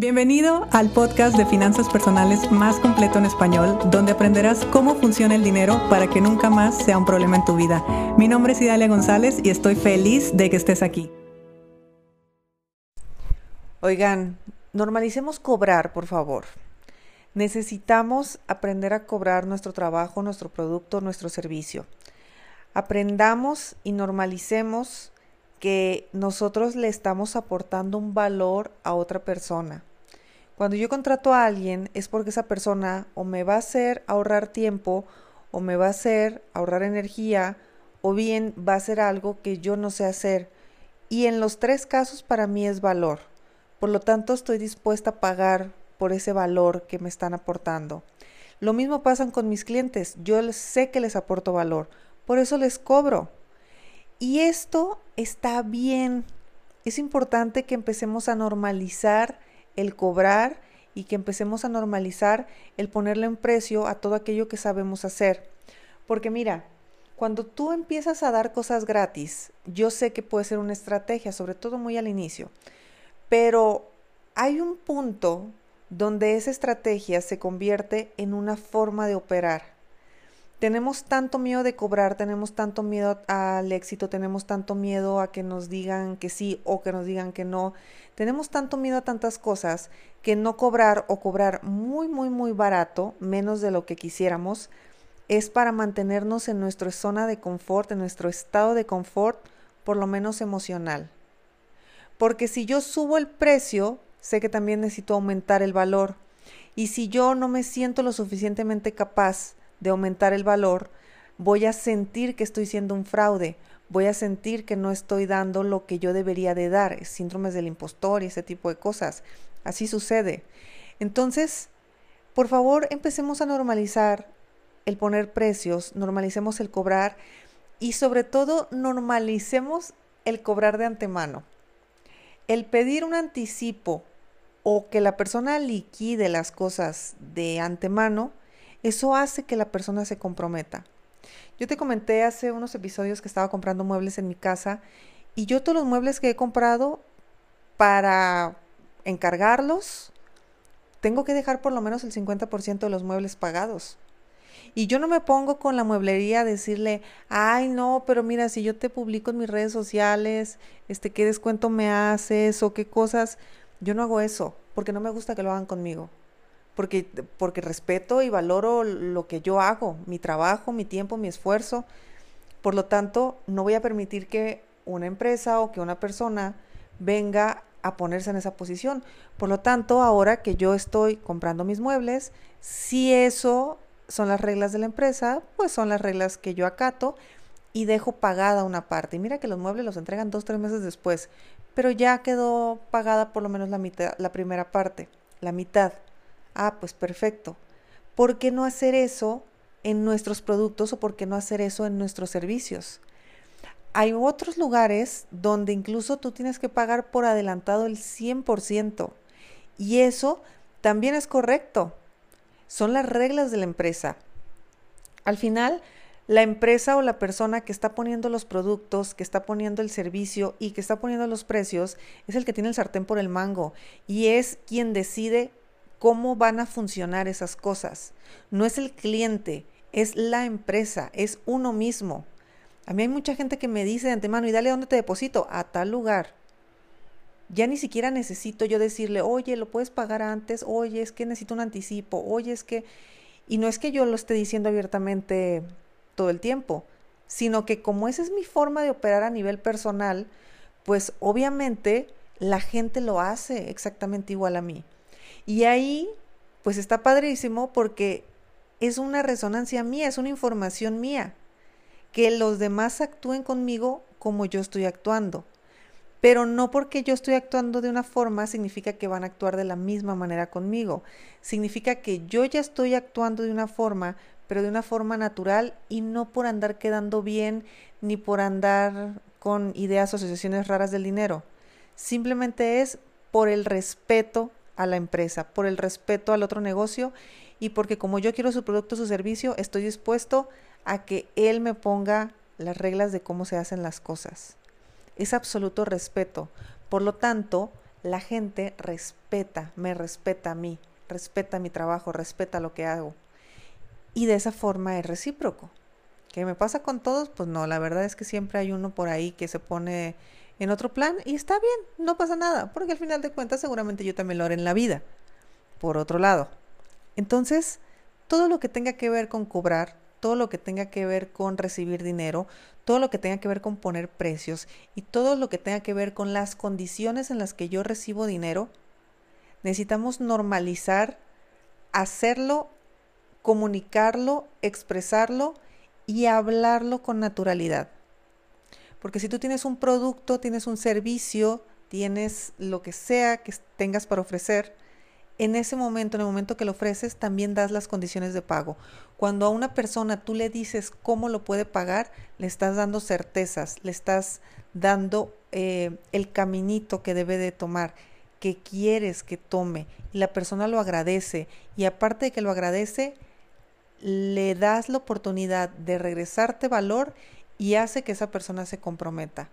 Bienvenido al podcast de finanzas personales más completo en español, donde aprenderás cómo funciona el dinero para que nunca más sea un problema en tu vida. Mi nombre es Idalia González y estoy feliz de que estés aquí. Oigan, normalicemos cobrar, por favor. Necesitamos aprender a cobrar nuestro trabajo, nuestro producto, nuestro servicio. Aprendamos y normalicemos que nosotros le estamos aportando un valor a otra persona. Cuando yo contrato a alguien es porque esa persona o me va a hacer ahorrar tiempo o me va a hacer ahorrar energía o bien va a hacer algo que yo no sé hacer. Y en los tres casos para mí es valor. Por lo tanto estoy dispuesta a pagar por ese valor que me están aportando. Lo mismo pasa con mis clientes. Yo sé que les aporto valor. Por eso les cobro. Y esto está bien. Es importante que empecemos a normalizar el cobrar y que empecemos a normalizar el ponerle un precio a todo aquello que sabemos hacer. Porque mira, cuando tú empiezas a dar cosas gratis, yo sé que puede ser una estrategia, sobre todo muy al inicio, pero hay un punto donde esa estrategia se convierte en una forma de operar tenemos tanto miedo de cobrar, tenemos tanto miedo al éxito, tenemos tanto miedo a que nos digan que sí o que nos digan que no, tenemos tanto miedo a tantas cosas que no cobrar o cobrar muy, muy, muy barato, menos de lo que quisiéramos, es para mantenernos en nuestra zona de confort, en nuestro estado de confort, por lo menos emocional. Porque si yo subo el precio, sé que también necesito aumentar el valor. Y si yo no me siento lo suficientemente capaz de aumentar el valor, voy a sentir que estoy siendo un fraude, voy a sentir que no estoy dando lo que yo debería de dar, síndromes del impostor y ese tipo de cosas. Así sucede. Entonces, por favor, empecemos a normalizar el poner precios, normalicemos el cobrar y sobre todo normalicemos el cobrar de antemano. El pedir un anticipo o que la persona liquide las cosas de antemano eso hace que la persona se comprometa. Yo te comenté hace unos episodios que estaba comprando muebles en mi casa y yo todos los muebles que he comprado para encargarlos, tengo que dejar por lo menos el 50% de los muebles pagados. Y yo no me pongo con la mueblería a decirle, ay no, pero mira, si yo te publico en mis redes sociales, este, qué descuento me haces o qué cosas, yo no hago eso, porque no me gusta que lo hagan conmigo porque, porque respeto y valoro lo que yo hago, mi trabajo, mi tiempo, mi esfuerzo. Por lo tanto, no voy a permitir que una empresa o que una persona venga a ponerse en esa posición. Por lo tanto, ahora que yo estoy comprando mis muebles, si eso son las reglas de la empresa, pues son las reglas que yo acato y dejo pagada una parte. Y mira que los muebles los entregan dos, tres meses después, pero ya quedó pagada por lo menos la mitad, la primera parte, la mitad. Ah, pues perfecto. ¿Por qué no hacer eso en nuestros productos o por qué no hacer eso en nuestros servicios? Hay otros lugares donde incluso tú tienes que pagar por adelantado el 100% y eso también es correcto. Son las reglas de la empresa. Al final, la empresa o la persona que está poniendo los productos, que está poniendo el servicio y que está poniendo los precios es el que tiene el sartén por el mango y es quien decide cómo van a funcionar esas cosas. No es el cliente, es la empresa, es uno mismo. A mí hay mucha gente que me dice de antemano, y dale dónde te deposito, a tal lugar. Ya ni siquiera necesito yo decirle, oye, lo puedes pagar antes, oye, es que necesito un anticipo, oye, es que... Y no es que yo lo esté diciendo abiertamente todo el tiempo, sino que como esa es mi forma de operar a nivel personal, pues obviamente la gente lo hace exactamente igual a mí. Y ahí, pues está padrísimo porque es una resonancia mía, es una información mía. Que los demás actúen conmigo como yo estoy actuando. Pero no porque yo estoy actuando de una forma significa que van a actuar de la misma manera conmigo. Significa que yo ya estoy actuando de una forma, pero de una forma natural y no por andar quedando bien ni por andar con ideas o asociaciones raras del dinero. Simplemente es por el respeto a la empresa, por el respeto al otro negocio y porque como yo quiero su producto o su servicio, estoy dispuesto a que él me ponga las reglas de cómo se hacen las cosas. Es absoluto respeto. Por lo tanto, la gente respeta, me respeta a mí, respeta mi trabajo, respeta lo que hago. Y de esa forma es recíproco. ¿Qué me pasa con todos? Pues no, la verdad es que siempre hay uno por ahí que se pone en otro plan y está bien, no pasa nada, porque al final de cuentas seguramente yo también lo haré en la vida. Por otro lado, entonces, todo lo que tenga que ver con cobrar, todo lo que tenga que ver con recibir dinero, todo lo que tenga que ver con poner precios y todo lo que tenga que ver con las condiciones en las que yo recibo dinero, necesitamos normalizar, hacerlo, comunicarlo, expresarlo y hablarlo con naturalidad. Porque si tú tienes un producto, tienes un servicio, tienes lo que sea que tengas para ofrecer, en ese momento, en el momento que lo ofreces, también das las condiciones de pago. Cuando a una persona tú le dices cómo lo puede pagar, le estás dando certezas, le estás dando eh, el caminito que debe de tomar, que quieres que tome. Y la persona lo agradece. Y aparte de que lo agradece, le das la oportunidad de regresarte valor y hace que esa persona se comprometa.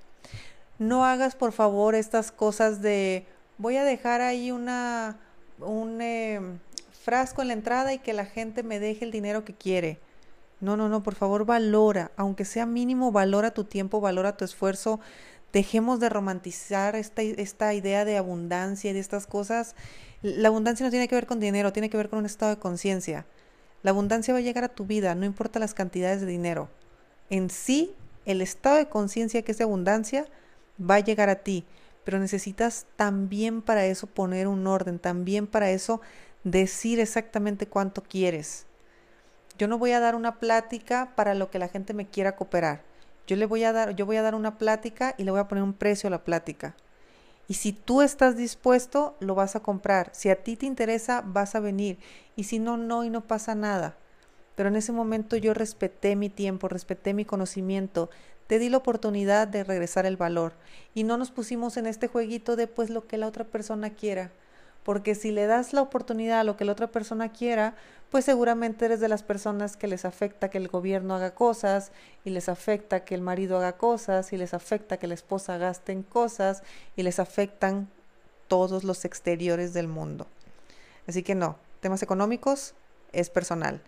No hagas, por favor, estas cosas de voy a dejar ahí una un em, frasco en la entrada y que la gente me deje el dinero que quiere. No, no, no, por favor valora, aunque sea mínimo, valora tu tiempo, valora tu esfuerzo. Dejemos de romantizar esta, esta idea de abundancia y de estas cosas. La abundancia no tiene que ver con dinero, tiene que ver con un estado de conciencia. La abundancia va a llegar a tu vida, no importa las cantidades de dinero. En sí, el estado de conciencia que es de abundancia va a llegar a ti pero necesitas también para eso poner un orden, también para eso decir exactamente cuánto quieres. Yo no voy a dar una plática para lo que la gente me quiera cooperar. Yo le voy a dar, yo voy a dar una plática y le voy a poner un precio a la plática. Y si tú estás dispuesto, lo vas a comprar. Si a ti te interesa, vas a venir. Y si no, no, y no pasa nada. Pero en ese momento yo respeté mi tiempo, respeté mi conocimiento, te di la oportunidad de regresar el valor y no nos pusimos en este jueguito de pues lo que la otra persona quiera. Porque si le das la oportunidad a lo que la otra persona quiera, pues seguramente eres de las personas que les afecta que el gobierno haga cosas y les afecta que el marido haga cosas y les afecta que la esposa gaste en cosas y les afectan todos los exteriores del mundo. Así que no, temas económicos es personal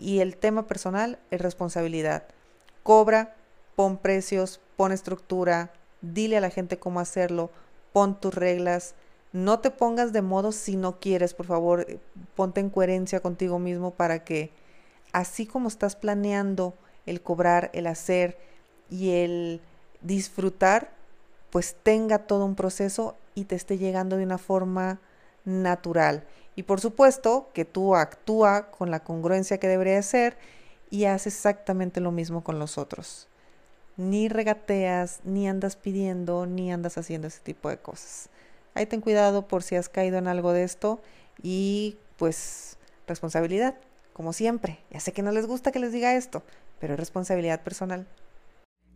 y el tema personal es responsabilidad. Cobra pon precios, pon estructura, dile a la gente cómo hacerlo, pon tus reglas, no te pongas de modo si no quieres, por favor, eh, ponte en coherencia contigo mismo para que así como estás planeando el cobrar, el hacer y el disfrutar, pues tenga todo un proceso y te esté llegando de una forma natural. Y por supuesto que tú actúa con la congruencia que debería ser y haces exactamente lo mismo con los otros ni regateas, ni andas pidiendo, ni andas haciendo ese tipo de cosas. Ahí ten cuidado por si has caído en algo de esto y pues responsabilidad, como siempre. Ya sé que no les gusta que les diga esto, pero es responsabilidad personal.